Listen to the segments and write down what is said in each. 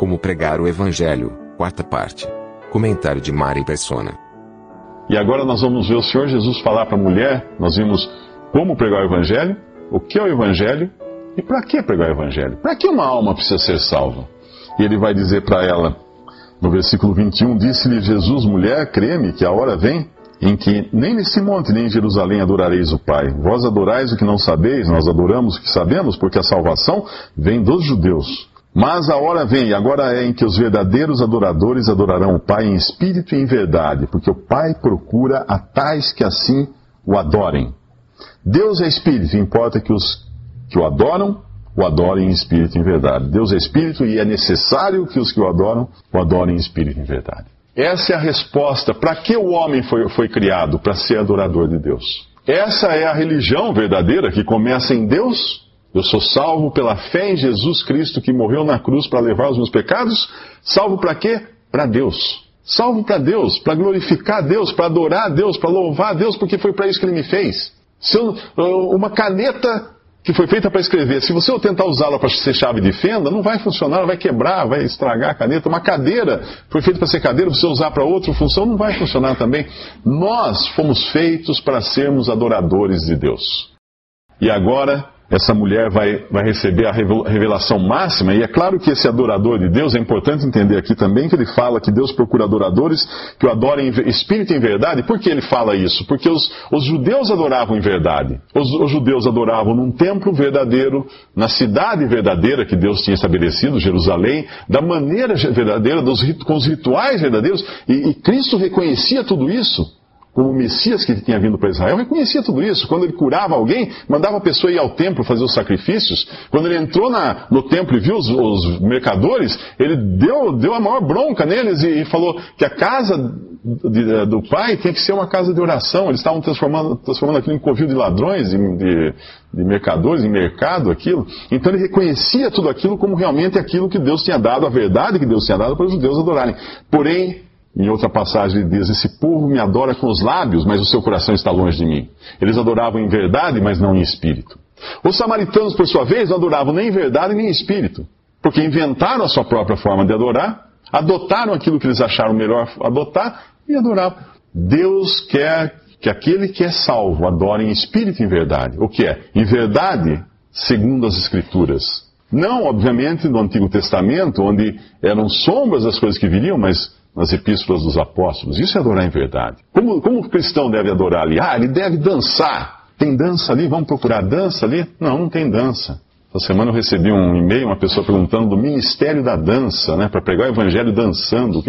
Como pregar o Evangelho, quarta parte. Comentário de Mari Persona. E agora nós vamos ver o Senhor Jesus falar para a mulher. Nós vimos como pregar o Evangelho, o que é o Evangelho e para que pregar o Evangelho. Para que uma alma precisa ser salva? E ele vai dizer para ela, no versículo 21, disse-lhe Jesus, mulher, creme que a hora vem em que nem nesse monte nem em Jerusalém adorareis o Pai. Vós adorais o que não sabeis, nós adoramos o que sabemos, porque a salvação vem dos judeus. Mas a hora vem, agora é em que os verdadeiros adoradores adorarão o Pai em espírito e em verdade, porque o Pai procura a tais que assim o adorem. Deus é espírito, importa que os que o adoram o adorem em espírito e em verdade. Deus é espírito e é necessário que os que o adoram o adorem em espírito e em verdade. Essa é a resposta. Para que o homem foi, foi criado? Para ser adorador de Deus. Essa é a religião verdadeira que começa em Deus. Eu sou salvo pela fé em Jesus Cristo que morreu na cruz para levar os meus pecados. Salvo para quê? Para Deus. Salvo para Deus, para glorificar Deus, para adorar Deus, para louvar Deus, porque foi para isso que Ele me fez. Se eu, uma caneta que foi feita para escrever, se você tentar usá-la para ser chave de fenda, não vai funcionar, vai quebrar, vai estragar a caneta. Uma cadeira foi feita para ser cadeira, você usar para outra função, não vai funcionar também. Nós fomos feitos para sermos adoradores de Deus. E agora essa mulher vai, vai receber a revelação máxima, e é claro que esse adorador de Deus, é importante entender aqui também que ele fala que Deus procura adoradores que o adorem em espírito em verdade. Por que ele fala isso? Porque os, os judeus adoravam em verdade. Os, os, judeus adoravam num templo verdadeiro, na cidade verdadeira que Deus tinha estabelecido, Jerusalém, da maneira verdadeira, dos, com os rituais verdadeiros, e, e Cristo reconhecia tudo isso como Messias que tinha vindo para Israel, reconhecia tudo isso. Quando ele curava alguém, mandava a pessoa ir ao templo fazer os sacrifícios. Quando ele entrou na, no templo e viu os, os, mercadores, ele deu, deu a maior bronca neles e, e falou que a casa de, do pai tem que ser uma casa de oração. Eles estavam transformando, transformando aquilo em covil de ladrões, de, de, de mercadores, em mercado, aquilo. Então ele reconhecia tudo aquilo como realmente aquilo que Deus tinha dado, a verdade que Deus tinha dado para os judeus adorarem. Porém, em outra passagem ele diz: Esse povo me adora com os lábios, mas o seu coração está longe de mim. Eles adoravam em verdade, mas não em espírito. Os samaritanos, por sua vez, não adoravam nem em verdade nem em espírito, porque inventaram a sua própria forma de adorar, adotaram aquilo que eles acharam melhor adotar e adoravam. Deus quer que aquele que é salvo adore em espírito e em verdade. O que é? Em verdade, segundo as Escrituras. Não, obviamente, no Antigo Testamento, onde eram sombras das coisas que viriam, mas nas epístolas dos apóstolos. Isso é adorar em verdade. Como, como o cristão deve adorar ali? Ah, ele deve dançar. Tem dança ali? Vamos procurar dança ali? Não, não tem dança. Essa semana eu recebi um e-mail, uma pessoa perguntando do Ministério da Dança, né, para pregar o Evangelho dançando.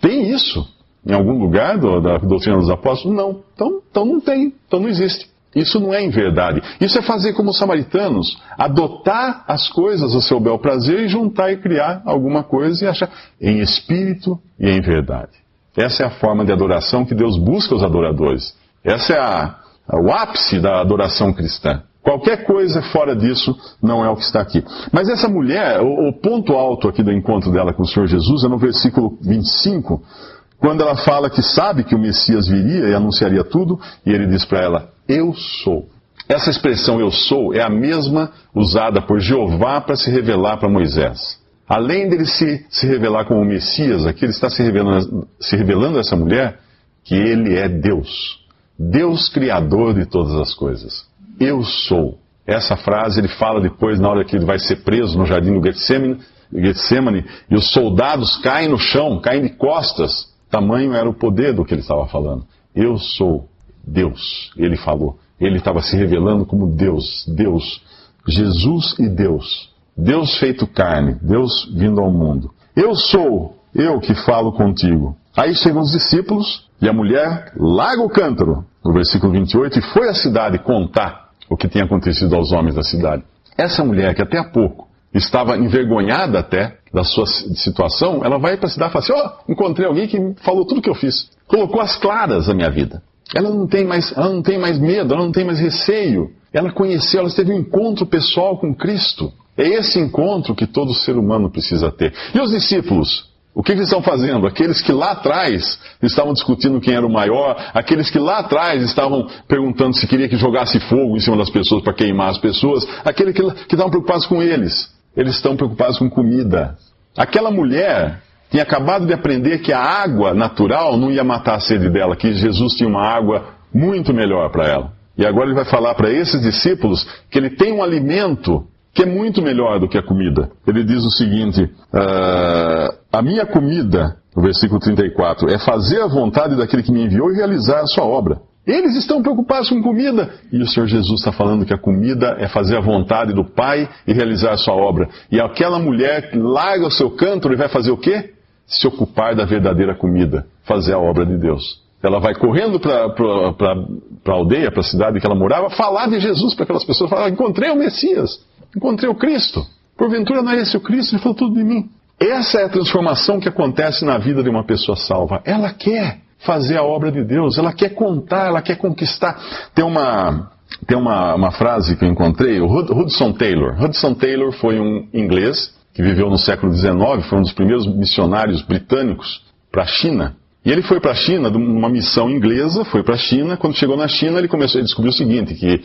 Tem isso em algum lugar do, da doutrina dos apóstolos? Não. Então, então não tem. Então não existe. Isso não é em verdade. Isso é fazer como os samaritanos, adotar as coisas ao seu bel prazer e juntar e criar alguma coisa e achar em espírito e em verdade. Essa é a forma de adoração que Deus busca os adoradores. Essa é a, a, o ápice da adoração cristã. Qualquer coisa fora disso não é o que está aqui. Mas essa mulher, o, o ponto alto aqui do encontro dela com o Senhor Jesus é no versículo 25, quando ela fala que sabe que o Messias viria e anunciaria tudo, e ele diz para ela: eu sou. Essa expressão eu sou é a mesma usada por Jeová para se revelar para Moisés. Além dele se, se revelar como Messias, aqui ele está se revelando, se revelando a essa mulher que ele é Deus. Deus criador de todas as coisas. Eu sou. Essa frase ele fala depois, na hora que ele vai ser preso no jardim do Getsemane, Getsemane e os soldados caem no chão, caem de costas. Tamanho era o poder do que ele estava falando. Eu sou. Deus, ele falou. Ele estava se revelando como Deus, Deus, Jesus e Deus. Deus feito carne, Deus vindo ao mundo. Eu sou, eu que falo contigo. Aí chegam os discípulos e a mulher larga o cântaro, no versículo 28, e foi à cidade contar o que tinha acontecido aos homens da cidade. Essa mulher que até há pouco estava envergonhada até da sua situação, ela vai para a cidade e fala assim: Ó, oh, encontrei alguém que falou tudo que eu fiz, colocou as claras a minha vida. Ela não tem mais, ela não tem mais medo, ela não tem mais receio. Ela conheceu, ela teve um encontro pessoal com Cristo. É esse encontro que todo ser humano precisa ter. E os discípulos? O que, eles estão fazendo? Aqueles que lá atrás estavam discutindo quem era o maior, aqueles que lá atrás estavam perguntando se queria que jogasse fogo em cima das pessoas para queimar as pessoas, aqueles que, que estavam preocupados com eles. Eles estão preocupados com comida. Aquela mulher tinha acabado de aprender que a água natural não ia matar a sede dela, que Jesus tinha uma água muito melhor para ela. E agora ele vai falar para esses discípulos que ele tem um alimento que é muito melhor do que a comida. Ele diz o seguinte: uh, A minha comida, no versículo 34, é fazer a vontade daquele que me enviou e realizar a sua obra. Eles estão preocupados com comida. E o Senhor Jesus está falando que a comida é fazer a vontade do Pai e realizar a sua obra. E aquela mulher larga o seu cântaro e vai fazer o quê? Se ocupar da verdadeira comida, fazer a obra de Deus. Ela vai correndo para a aldeia, para a cidade que ela morava, falar de Jesus para aquelas pessoas. Falar: Encontrei o Messias. Encontrei o Cristo. Porventura não é esse o Cristo? Ele falou tudo de mim. Essa é a transformação que acontece na vida de uma pessoa salva. Ela quer fazer a obra de Deus, ela quer contar, ela quer conquistar. Tem uma, tem uma, uma frase que eu encontrei, o Hudson Taylor. Hudson Taylor foi um inglês que viveu no século XIX, foi um dos primeiros missionários britânicos para a China. E ele foi para a China, numa missão inglesa, foi para a China. Quando chegou na China, ele começou a descobrir o seguinte: que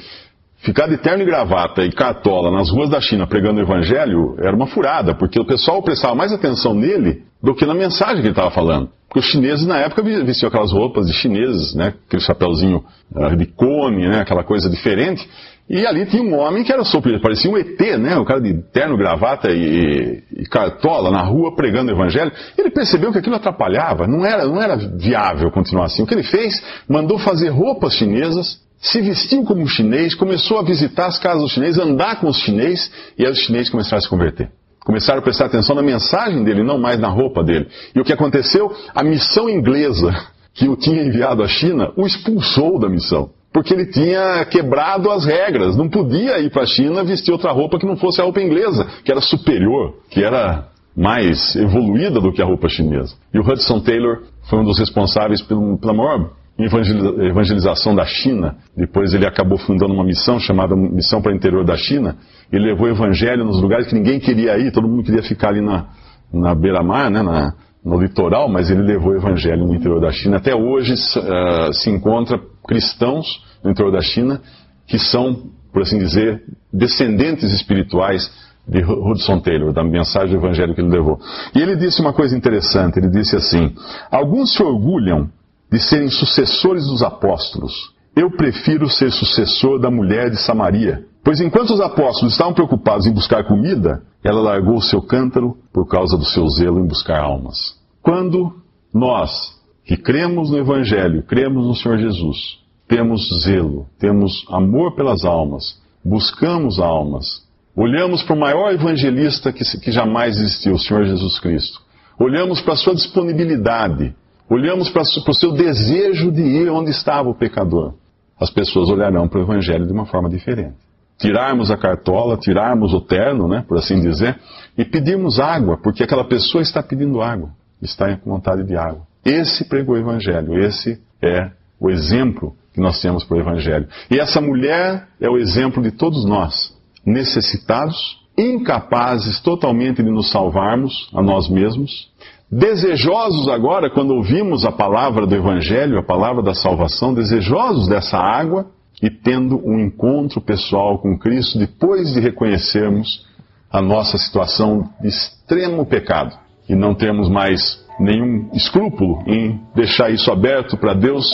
Ficar de terno e gravata e cartola nas ruas da China pregando o evangelho era uma furada, porque o pessoal prestava mais atenção nele do que na mensagem que ele estava falando. Porque os chineses na época vestiam aquelas roupas de chineses, né? Aquele chapéuzinho uh, de cone, né? Aquela coisa diferente. E ali tinha um homem que era super, parecia um ET, né? O cara de terno, gravata e, e, cartola na rua pregando o evangelho. Ele percebeu que aquilo atrapalhava, não era, não era viável continuar assim. O que ele fez? Mandou fazer roupas chinesas se vestiu como chinês, começou a visitar as casas dos chineses, andar com os chineses, e aí os chineses começaram a se converter. Começaram a prestar atenção na mensagem dele, não mais na roupa dele. E o que aconteceu? A missão inglesa que o tinha enviado à China o expulsou da missão. Porque ele tinha quebrado as regras. Não podia ir para a China vestir outra roupa que não fosse a roupa inglesa, que era superior, que era mais evoluída do que a roupa chinesa. E o Hudson Taylor foi um dos responsáveis pela maior evangelização da China. Depois ele acabou fundando uma missão chamada Missão para o Interior da China. Ele levou o evangelho nos lugares que ninguém queria ir, todo mundo queria ficar ali na, na beira-mar, né, na, no litoral, mas ele levou o evangelho no interior da China. Até hoje uh, se encontra cristãos no interior da China que são, por assim dizer, descendentes espirituais de Hudson Taylor, da mensagem do evangelho que ele levou. E ele disse uma coisa interessante, ele disse assim, alguns se orgulham de serem sucessores dos apóstolos. Eu prefiro ser sucessor da mulher de Samaria. Pois enquanto os apóstolos estavam preocupados em buscar comida, ela largou o seu cântaro por causa do seu zelo em buscar almas. Quando nós, que cremos no Evangelho, cremos no Senhor Jesus, temos zelo, temos amor pelas almas, buscamos almas, olhamos para o maior evangelista que, que jamais existiu, o Senhor Jesus Cristo, olhamos para a sua disponibilidade, olhamos para o seu desejo de ir onde estava o pecador, as pessoas olharão para o Evangelho de uma forma diferente. Tirarmos a cartola, tirarmos o terno, né, por assim dizer, e pedirmos água, porque aquela pessoa está pedindo água, está com vontade de água. Esse pregou o Evangelho, esse é o exemplo que nós temos para o Evangelho. E essa mulher é o exemplo de todos nós, necessitados, incapazes totalmente de nos salvarmos a nós mesmos, Desejosos agora, quando ouvimos a palavra do Evangelho, a palavra da salvação, desejosos dessa água e tendo um encontro pessoal com Cristo depois de reconhecermos a nossa situação de extremo pecado e não termos mais nenhum escrúpulo em deixar isso aberto para Deus,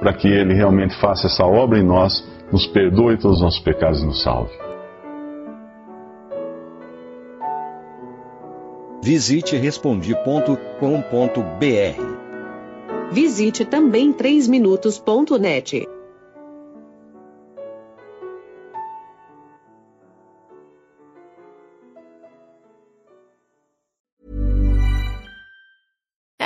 para que Ele realmente faça essa obra em nós, nos perdoe todos os nossos pecados e nos salve. Visite respondi.com.br. Visite também 3minutos.net.